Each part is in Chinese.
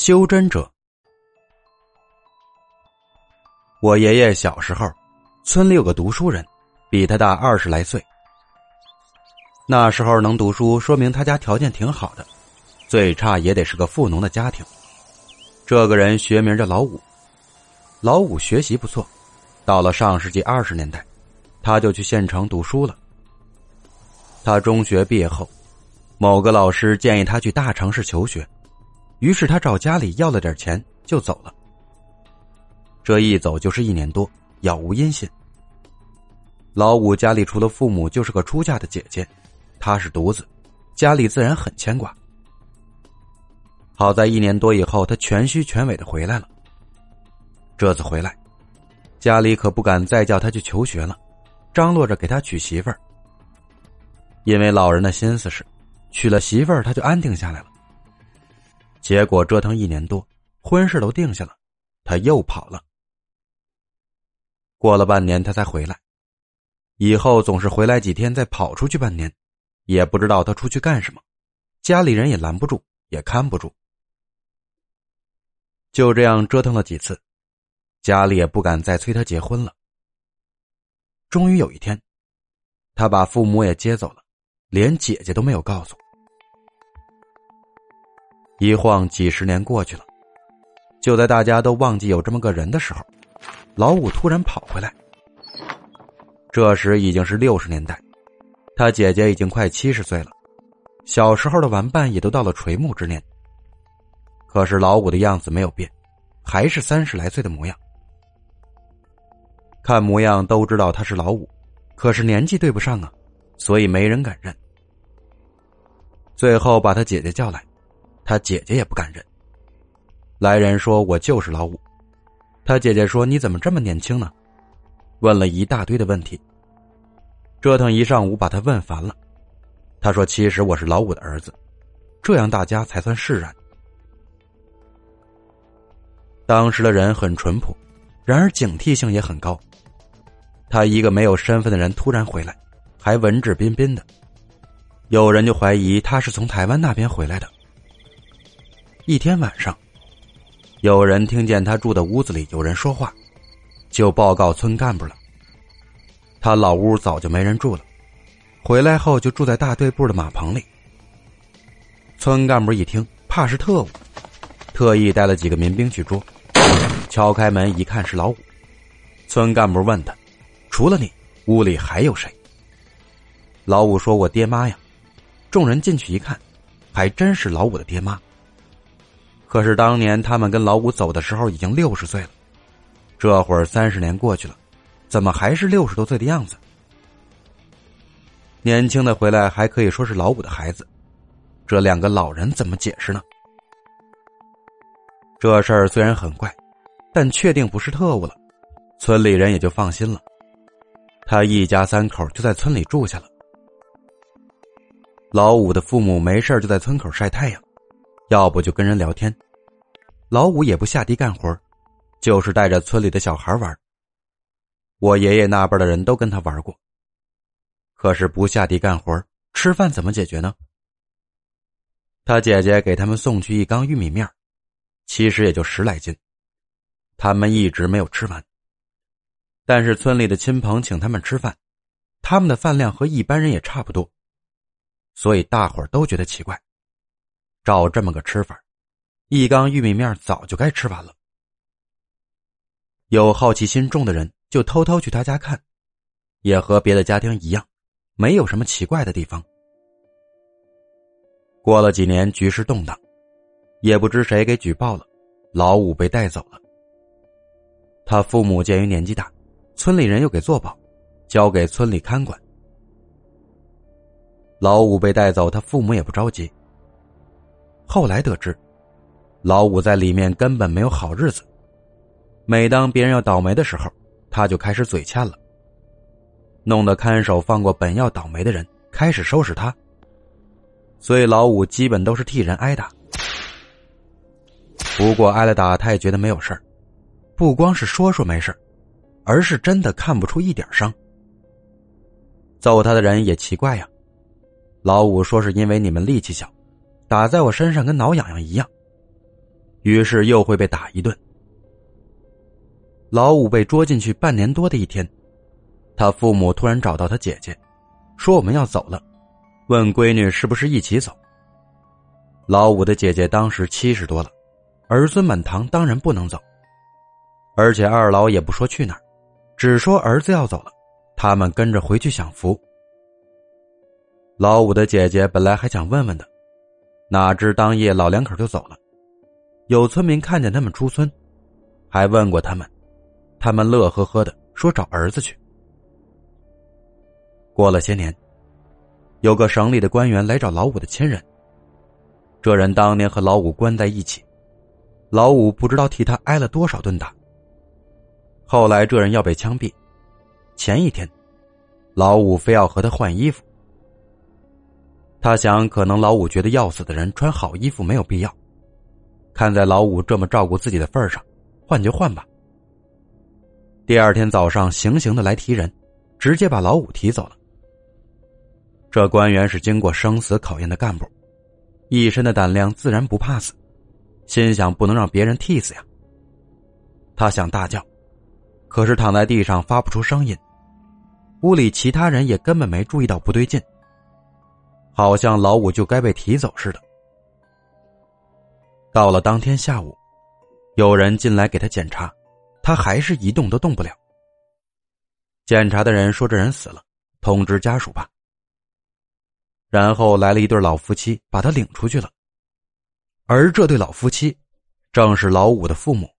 修真者。我爷爷小时候，村里有个读书人，比他大二十来岁。那时候能读书，说明他家条件挺好的，最差也得是个富农的家庭。这个人学名叫老五，老五学习不错，到了上世纪二十年代，他就去县城读书了。他中学毕业后，某个老师建议他去大城市求学。于是他找家里要了点钱就走了。这一走就是一年多，杳无音信。老五家里除了父母就是个出嫁的姐姐，他是独子，家里自然很牵挂。好在一年多以后，他全虚全尾的回来了。这次回来，家里可不敢再叫他去求学了，张罗着给他娶媳妇儿。因为老人的心思是，娶了媳妇儿他就安定下来了。结果折腾一年多，婚事都定下了，他又跑了。过了半年，他才回来。以后总是回来几天，再跑出去半年，也不知道他出去干什么。家里人也拦不住，也看不住。就这样折腾了几次，家里也不敢再催他结婚了。终于有一天，他把父母也接走了，连姐姐都没有告诉。一晃几十年过去了，就在大家都忘记有这么个人的时候，老五突然跑回来。这时已经是六十年代，他姐姐已经快七十岁了，小时候的玩伴也都到了垂暮之年。可是老五的样子没有变，还是三十来岁的模样。看模样都知道他是老五，可是年纪对不上啊，所以没人敢认。最后把他姐姐叫来。他姐姐也不敢认。来人说：“我就是老五。”他姐姐说：“你怎么这么年轻呢？”问了一大堆的问题，折腾一上午，把他问烦了。他说：“其实我是老五的儿子，这样大家才算释然。”当时的人很淳朴，然而警惕性也很高。他一个没有身份的人突然回来，还文质彬彬的，有人就怀疑他是从台湾那边回来的。一天晚上，有人听见他住的屋子里有人说话，就报告村干部了。他老屋早就没人住了，回来后就住在大队部的马棚里。村干部一听，怕是特务，特意带了几个民兵去捉。敲开门一看是老五，村干部问他：“除了你，屋里还有谁？”老五说：“我爹妈呀。”众人进去一看，还真是老五的爹妈。可是当年他们跟老五走的时候已经六十岁了，这会儿三十年过去了，怎么还是六十多岁的样子？年轻的回来还可以说是老五的孩子，这两个老人怎么解释呢？这事儿虽然很怪，但确定不是特务了，村里人也就放心了。他一家三口就在村里住下了。老五的父母没事就在村口晒太阳。要不就跟人聊天，老五也不下地干活，就是带着村里的小孩玩。我爷爷那辈的人都跟他玩过。可是不下地干活，吃饭怎么解决呢？他姐姐给他们送去一缸玉米面，其实也就十来斤，他们一直没有吃完。但是村里的亲朋请他们吃饭，他们的饭量和一般人也差不多，所以大伙儿都觉得奇怪。照这么个吃法，一缸玉米面早就该吃完了。有好奇心重的人就偷偷去他家看，也和别的家庭一样，没有什么奇怪的地方。过了几年，局势动荡，也不知谁给举报了，老五被带走了。他父母鉴于年纪大，村里人又给做保，交给村里看管。老五被带走，他父母也不着急。后来得知，老五在里面根本没有好日子。每当别人要倒霉的时候，他就开始嘴欠了，弄得看守放过本要倒霉的人，开始收拾他。所以老五基本都是替人挨打。不过挨了打，他也觉得没有事儿，不光是说说没事而是真的看不出一点伤。揍他的人也奇怪呀，老五说是因为你们力气小。打在我身上跟挠痒痒一样。于是又会被打一顿。老五被捉进去半年多的一天，他父母突然找到他姐姐，说我们要走了，问闺女是不是一起走。老五的姐姐当时七十多了，儿孙满堂，当然不能走。而且二老也不说去哪儿，只说儿子要走了，他们跟着回去享福。老五的姐姐本来还想问问的，哪知当夜老两口就走了。有村民看见他们出村，还问过他们。他们乐呵呵的说：“找儿子去。”过了些年，有个省里的官员来找老五的亲人。这人当年和老五关在一起，老五不知道替他挨了多少顿打。后来这人要被枪毙，前一天，老五非要和他换衣服。他想，可能老五觉得要死的人穿好衣服没有必要，看在老五这么照顾自己的份上，换就换吧。第二天早上，行刑的来提人，直接把老五提走了。这官员是经过生死考验的干部，一身的胆量，自然不怕死，心想不能让别人替死呀。他想大叫，可是躺在地上发不出声音。屋里其他人也根本没注意到不对劲，好像老五就该被提走似的。到了当天下午，有人进来给他检查。他还是一动都动不了。检查的人说：“这人死了，通知家属吧。”然后来了一对老夫妻，把他领出去了。而这对老夫妻，正是老五的父母。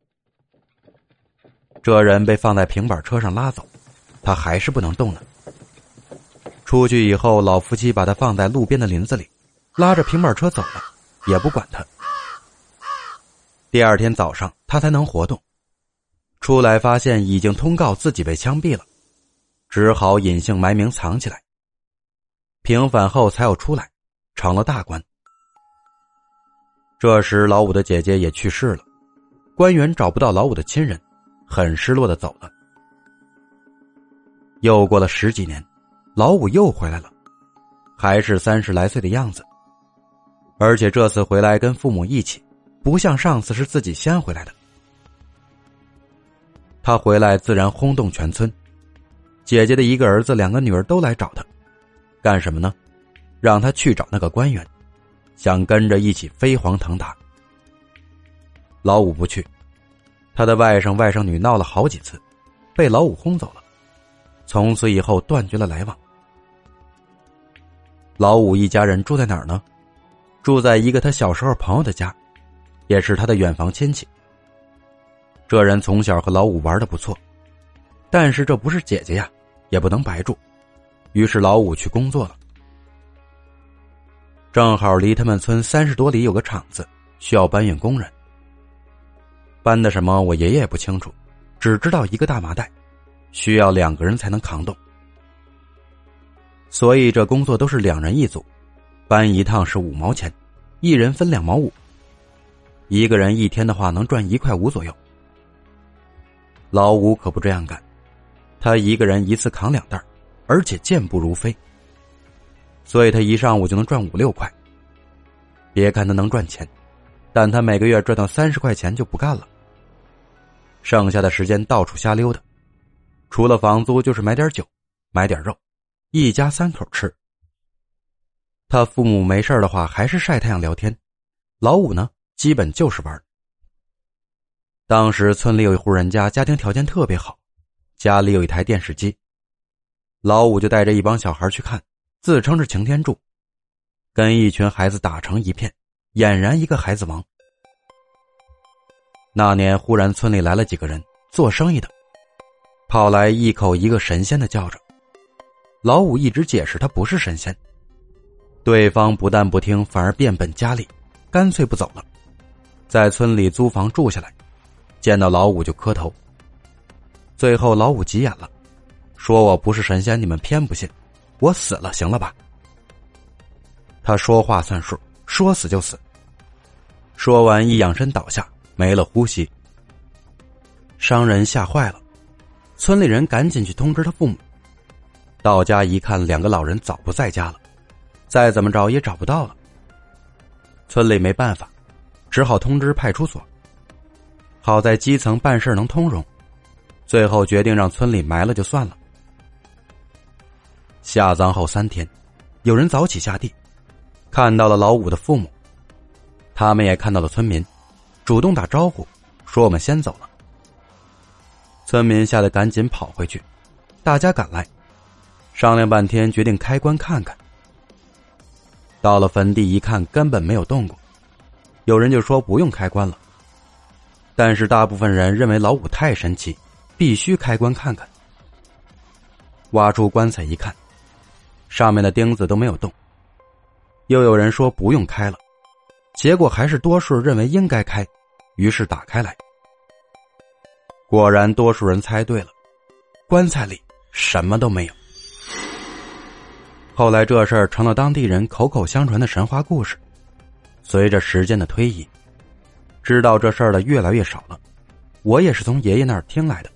这人被放在平板车上拉走，他还是不能动了。出去以后，老夫妻把他放在路边的林子里，拉着平板车走了，也不管他。第二天早上，他才能活动。出来发现已经通告自己被枪毙了，只好隐姓埋名藏起来。平反后才又出来，成了大官。这时老五的姐姐也去世了，官员找不到老五的亲人，很失落的走了。又过了十几年，老五又回来了，还是三十来岁的样子，而且这次回来跟父母一起，不像上次是自己先回来的。他回来自然轰动全村，姐姐的一个儿子、两个女儿都来找他，干什么呢？让他去找那个官员，想跟着一起飞黄腾达。老五不去，他的外甥、外甥女闹了好几次，被老五轰走了，从此以后断绝了来往。老五一家人住在哪儿呢？住在一个他小时候朋友的家，也是他的远房亲戚。这人从小和老五玩的不错，但是这不是姐姐呀，也不能白住，于是老五去工作了。正好离他们村三十多里有个厂子，需要搬运工人。搬的什么我爷爷也不清楚，只知道一个大麻袋，需要两个人才能扛动，所以这工作都是两人一组，搬一趟是五毛钱，一人分两毛五，一个人一天的话能赚一块五左右。老五可不这样干，他一个人一次扛两袋，而且健步如飞。所以他一上午就能赚五六块。别看他能赚钱，但他每个月赚到三十块钱就不干了。剩下的时间到处瞎溜达，除了房租就是买点酒，买点肉，一家三口吃。他父母没事的话还是晒太阳聊天，老五呢基本就是玩。当时村里有一户人家，家庭条件特别好，家里有一台电视机，老五就带着一帮小孩去看，自称是擎天柱，跟一群孩子打成一片，俨然一个孩子王。那年忽然村里来了几个人做生意的，跑来一口一个神仙的叫着，老五一直解释他不是神仙，对方不但不听，反而变本加厉，干脆不走了，在村里租房住下来。见到老五就磕头。最后老五急眼了，说我不是神仙，你们偏不信，我死了行了吧？他说话算数，说死就死。说完一仰身倒下，没了呼吸。商人吓坏了，村里人赶紧去通知他父母。到家一看，两个老人早不在家了，再怎么找也找不到了。村里没办法，只好通知派出所。好在基层办事能通融，最后决定让村里埋了就算了。下葬后三天，有人早起下地，看到了老五的父母，他们也看到了村民，主动打招呼，说我们先走了。村民吓得赶紧跑回去，大家赶来，商量半天，决定开棺看看。到了坟地一看，根本没有动过，有人就说不用开棺了。但是大部分人认为老五太神奇，必须开棺看看。挖出棺材一看。上面的钉子都没有动。又有人说不用开了，结果还是多数认为应该开，于是打开来。果然，多数人猜对了，棺材里什么都没有。后来这事儿成了当地人口口相传的神话故事。随着时间的推移，知道这事儿的越来越少了。我也是从爷爷那儿听来的。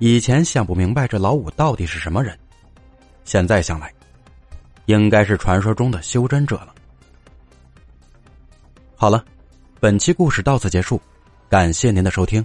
以前想不明白这老五到底是什么人。现在想来，应该是传说中的修真者了。好了，本期故事到此结束，感谢您的收听。